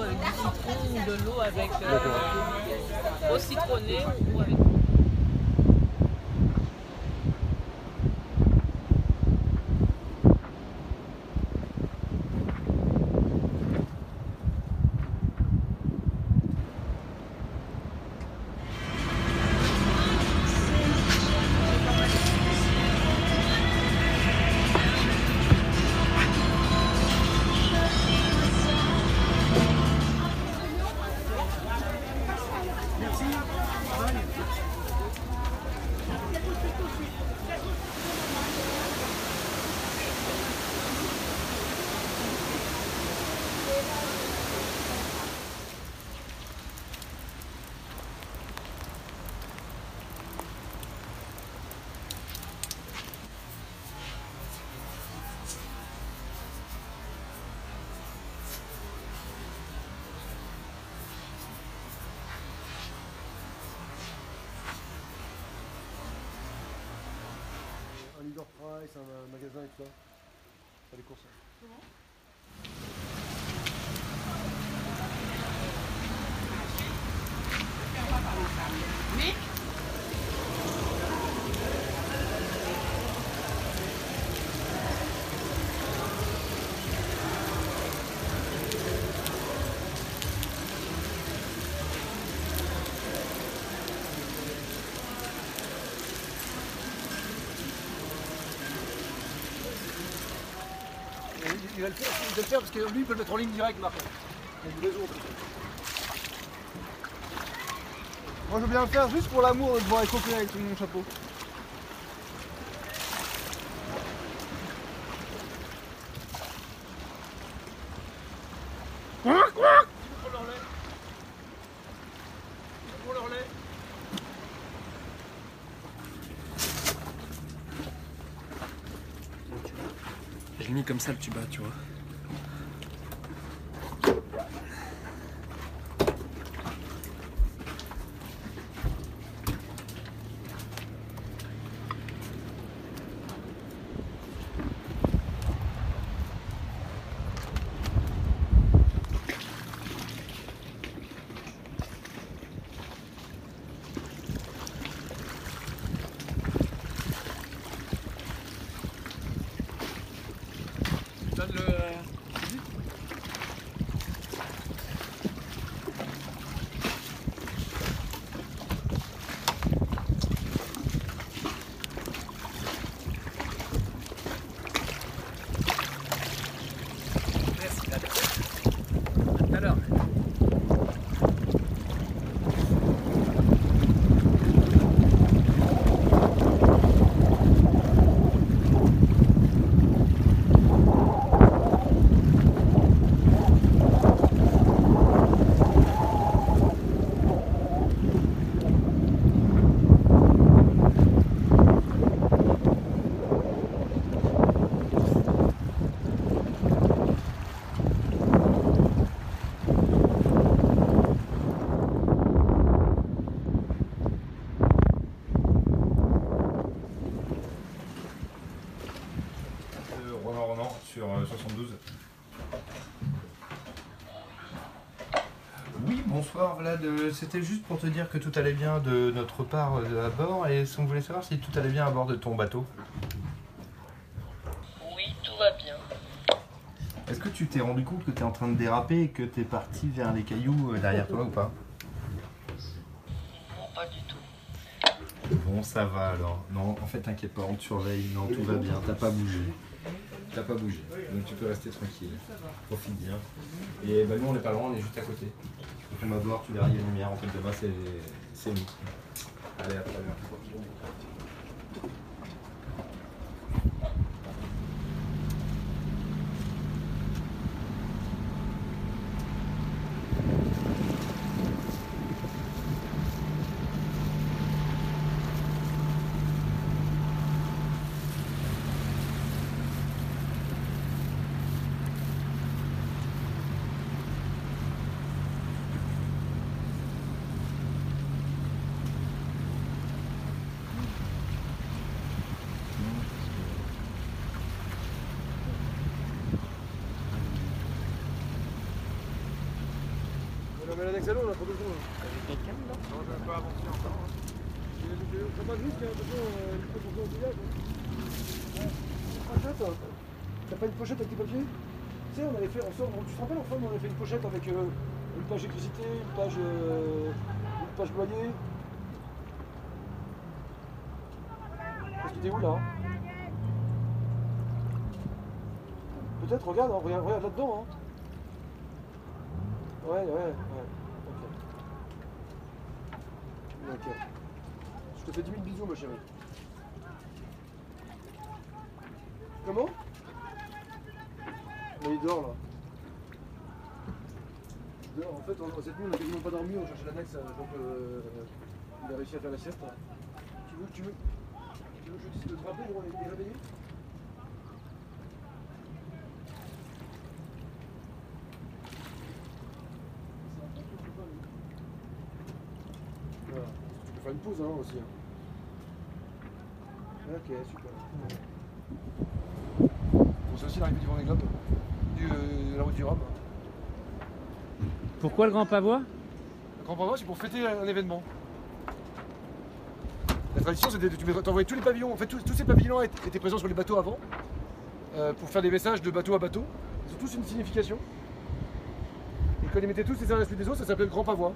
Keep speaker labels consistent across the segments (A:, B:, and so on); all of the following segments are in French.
A: Du citron ou de l'eau avec euh, eau citronnée ou avec.
B: Leader price, un magasin et tout ça. Faire des courses. Il, il va le faire, le parce que lui il peut le mettre en ligne directe Marc. Il a du. Moi je veux bien le faire juste pour l'amour de voir écoper avec mon chapeau.
C: Comme ça le tuba, tu vois. Donne le. Merci, à tout à l'heure.
D: Euh, Ronan Ronan sur euh, 72. Oui, bonsoir Vlad. Euh, C'était juste pour te dire que tout allait bien de notre part euh, à bord et on voulait savoir si tout allait bien à bord de ton bateau.
E: Oui, tout va bien.
D: Est-ce que tu t'es rendu compte que tu es en train de déraper et que tu es parti vers les cailloux euh, derrière toi ou pas?
E: Non, pas du tout.
D: Bon, ça va alors. Non, en fait, t'inquiète pas, on te surveille. Non, tout va bien. T'as pas bougé. T'as pas bougé. Donc tu peux rester tranquille. Profite bien. Et bah, nous, on n'est pas loin, on est juste à côté. Donc on va voir, tu verras, il y a une lumière. En fait, de bas, c'est c'est nous. Allez, à très bientôt.
B: À l'annexe à l'eau là, pour deux secondes.
A: quelqu'un dedans
C: Non, je vais pas avancer encore. hein.
B: T'as pas de risque, hein, attention, euh, il faut qu'on soit au village. hein. Pochette, hein. T'as pas une pochette avec tes papiers? Tu sais, on avait fait ensemble, tu te rappelles ensemble, on avait fait une pochette avec euh, une page électricité, une page, euh, une page loyer. Parce que t'es où là hein? Peut-être, regarde, hein, regarde, regarde là-dedans. Hein. Ouais, ouais, ouais. Ok. Ok. Je te fais 10 000 bisous, ma chérie. Comment? Mais il dort là. Il dort. En fait, on- cette nuit, on n'a quasiment pas dormi, on cherchait l'annexe, euh, donc euh, il a réussi à faire la sieste. Tu veux, tu veux, tu veux que je dise de te rappeler pour les réveiller Voilà. Tu peux faire une pause hein, aussi. hein. Ok, super. Bon, c'est aussi l'arrivée du Vendée Globe, du, euh, de la route du Rhum.
E: Pourquoi le grand pavois?
B: Le Grand Pavois, c'est pour fêter un événement. La tradition, c'était de t'envoyais tous les pavillons. En fait, tous, tous ces pavillons étaient étaient présents sur les bateaux avant euh, pour faire des messages de bateau à bateau. Ils ont tous une signification. Et quand ils mettaient tous les uns à la suite des autres, ça s'appelait le Grand Pavois.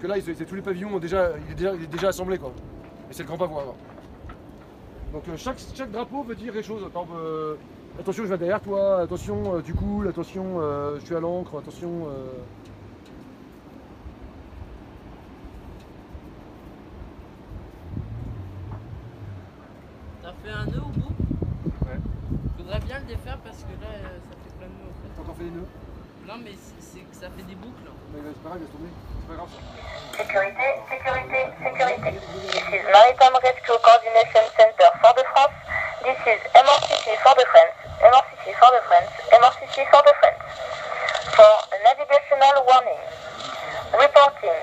B: Que là, tous les pavillons ont déjà, il est déjà, assemblé quoi. Et c'est le Grand alors. Donc euh, chaque, chaque drapeau veut dire quelque chose. Par exemple, euh, attention, je vais derrière toi. Attention, euh, tu coules. Attention, euh, je suis à l'encre. Attention. euh,
A: T'as fait un nœud au bout
B: Ouais.
A: Faudrait bien le défaire parce que là, euh, ça fait plein de nœuds en
B: T'as encore fait des nœuds
A: fait. Non, mais c'est c'est que ça fait des boucles.
B: Mais c'est pareil, laisse tomber. C'est pas grave. ça.
F: Sécurité, sécurité, sécurité. This is Maritime Rescue Coordination Center for the France. This is MRCC for the France. MRCC for the France. MRCC for the France. For a navigational warning. Reporting.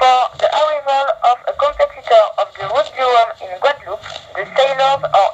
F: For the arrival of a competitor of the Route du Rhum in Guadeloupe, the sailors are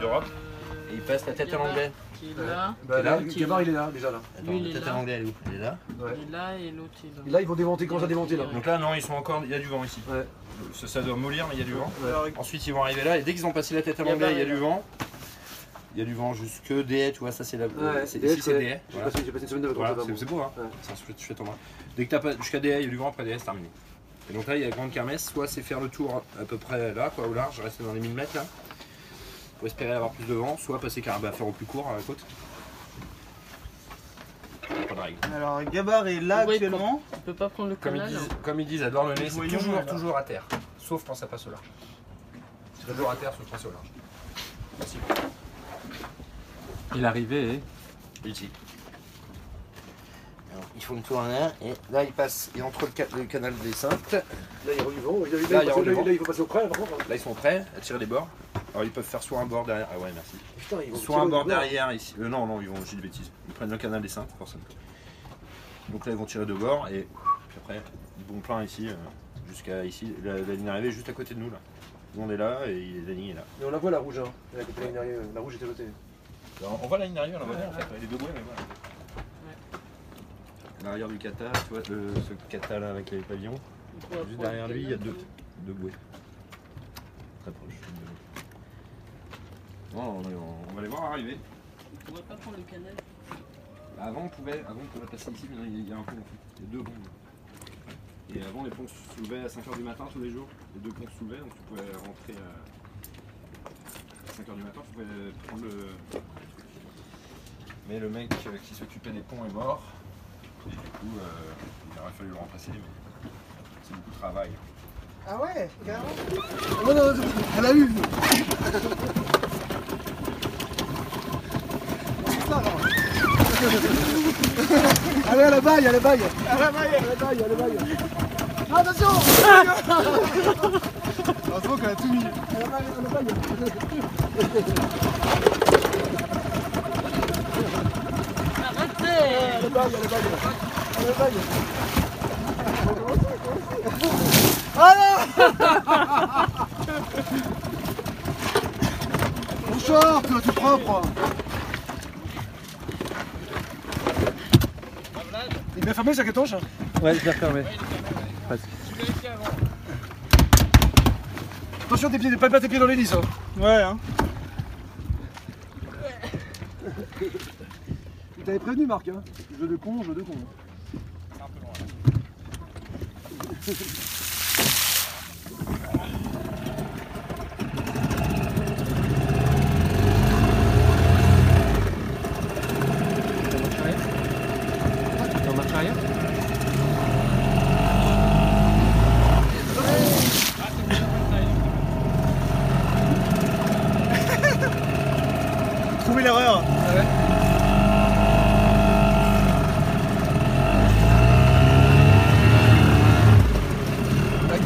D: d'Europe.
A: euh,
D: Et ils passent la tête à l'anglais.
A: Qui est là.
B: Bah, là, Gabar, il est là, déjà là.
A: Lui, il
D: la
A: est
D: tête à
A: là.
D: l'anglais, elle est où Elle est là.
B: Ouais.
A: Il est là et l'autre il est là.
B: Et là, ils vont démonter, commencer à démonter là.
D: Donc là, non, ils sont encore. Il y a du vent ici.
B: Ouais.
D: Ça, ça doit mollir, mais il y a du vent.
B: Ouais.
D: Ensuite, ils vont arriver là, et dès qu'ils ont passé la tête à l'anglais, il y a du vent. Il y a du vent jusque des haies, tu vois, ça c'est la.
B: Ouais,
D: c'est,
B: des
D: ici
B: haies,
D: c'est des haies.
B: J'ai
D: Voilà.
B: passé, j'ai passé une semaine de vacances
D: Voilà,
B: là-bas,
D: c'est,
B: moi.
D: c'est beau, hein.
B: Ouais.
D: C'est un chouette, chouette endroit. Dès que t'as pas jusqu'à des haies, il y a du vent, après des haies, c'est terminé. Et donc là, il y a la grande kermesse, soit c'est faire le tour à peu près là, quoi, au large, rester dans les 1000 mètres là, pour espérer avoir plus de vent, soit passer carrément à faire au plus court à la côte. Pas de règle.
E: Alors, Gabar est là
A: Ouais,
E: actuellement.
A: Tu peux pas prendre le
D: Comme ils,
A: canal.
D: disent, comme ils disent à Douarnenez, c'est
E: voyons,
D: toujours, toujours à terre. Sauf quand ça passe au large. C'est toujours à terre, sauf quand c'est au large. Facile.
E: Et l'arrivée est.
D: Ici. Alors, ils font une tour en l'air et là ils passent et entre le, ca- le canal des Saintes.
B: Là, il y a du vent. Là,
D: Là, il y a
B: il
D: du
B: faut-
D: vent.
B: là, il faut passer au près, là, par contre.
D: Là ils sont prêts à tirer les bords. Alors ils peuvent faire soit un bord derrière. Ah ouais merci.
B: Putain, ils vont
D: Soit un bord
B: bord.
D: derrière ici. Euh, non non ils vont j'ai des bêtises. Ils prennent le canal des Saintes forcément. Donc là ils vont tirer de bord et puis après ils vont plein ici euh, jusqu'à ici. La, la ligne d'arrivée est juste à côté de nous là. Nous on est là et la ligne est là.
B: Mais on la voit la rouge, hein. Elle est à côté de la ligne d'arrivée. La rouge était.
D: Alors, on voit la ligne d'arrivée, on la voit bien en fait, les deux bouées, mais voilà. L'arrière du kata, tu vois le- ce kata là avec les pavillons, juste derrière lui il y a deux, deux bouées. Très proches. On, on va les voir arriver.
A: On pourrait pas prendre le canal.
D: Bah, avant on pouvait, avant on pouvait passer ici, mais il y a- il y a un pont en fait. Il y a deux ponts. Et avant les ponts se soulevaient à 5h du matin tous les jours. Les deux ponts se soulevaient, donc tu pouvais rentrer à 5h du matin, tu pouvais prendre le. Mais le mec qui s'occupait des ponts est mort. Et du coup, euh, il aurait fallu le remplacer, mais c'est beaucoup de travail.
G: Ah ouais, carrément.
B: Oh non, non, elle a eu.
G: C'est ça, alors.
B: Allez, à la baille, à la baille.
G: À la maille.
B: À la baille, à la baille. Ah, attention
G: Heureusement qu'elle a tout mis.
B: À la baille, à la baille.
A: Arrêtez
B: À la baille, à la baille. À la baille.
G: Mon short, toi, tout propre.
B: Est bien fermé, ça catonche
E: Ouais, je l'ai refermé.
B: Attention, tes pieds, pas pas tes pieds dans l'hélice. Hein.
G: Ouais, hein.
B: Il t'avait prévenu, Marc. Hein. Jeu de con, jeu de con.
E: T'en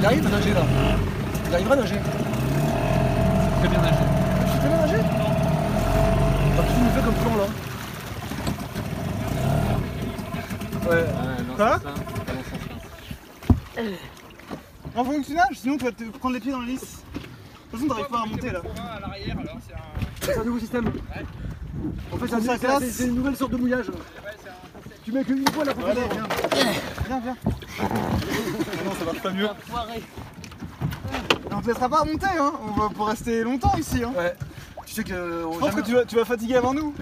B: il arrive à nager là. Il arrivera à nager.
E: Très bien nagé.
B: Tu sais bien nager Non. Que tu nous fais comme plan là Ouais.
G: Quoi On faut que tu nages, sinon tu vas te prendre les pieds dans l'hélice. De toute façon, t'arrives pas à remonter là.
C: c'est un.
B: Nouveau système. En fait, c'est
G: Ça
B: une nouvelle sorte de mouillage. Tu mets qu'une fois la
G: Allez, viens. Viens, viens. Ça marche pas mieux. Et on te laissera pas remonter, hein. On va pour rester longtemps ici, hein.
B: Ouais. Tu sais que. euh,
G: Je pense que tu vas, tu vas fatiguer avant nous.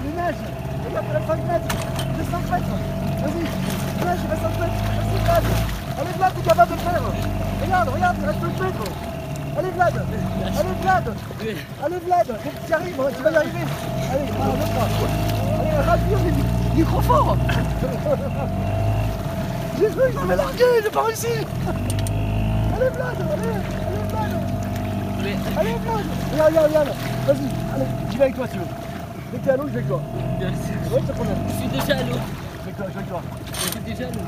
B: Allez, nage Regarde, il reste 5 mètres Il reste 5 mètres Vas-y Nage, il reste 5 mètres Vas-y, Vlad Allez, Vlad, t'es capable de le faire Regarde, regarde, il reste 5 mètres Allez, Vlad Allez, Vlad Allez, Vlad Tu arrives, tu vas y arriver Allez, pas Allez, il est- il est trop fort J'ai cru qu'il m'avait largué, j'ai pas réussi Allez, Vlad Allez, allez, Vlad Allez, Vlad Regarde, regarde, regarde Vas-y, allez, j'y vais avec toi, si tu veux Dès que t'es à l'eau, je vais avec toi.
A: Sûr.
B: Ouais, prend bien.
A: Je suis déjà à l'eau.
B: Je vais avec toi, je vais avec toi.
A: Je suis déjà à l'eau.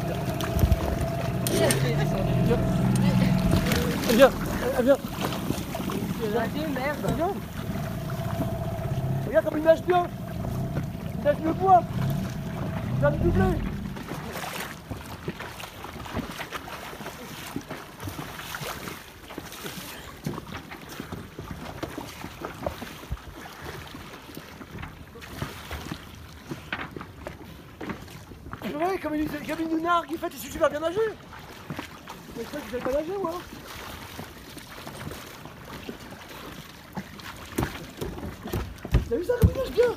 A: Viens.
B: Viens, viens.
A: Merde.
B: Viens. Regarde comme il nage bien. Il nage mieux que moi. Il va me doubler. Comme il, comme il nous nargue, il fait, il super bien nager. Mais je crois que pas nager, moi. T'as vu ça comme il nage bien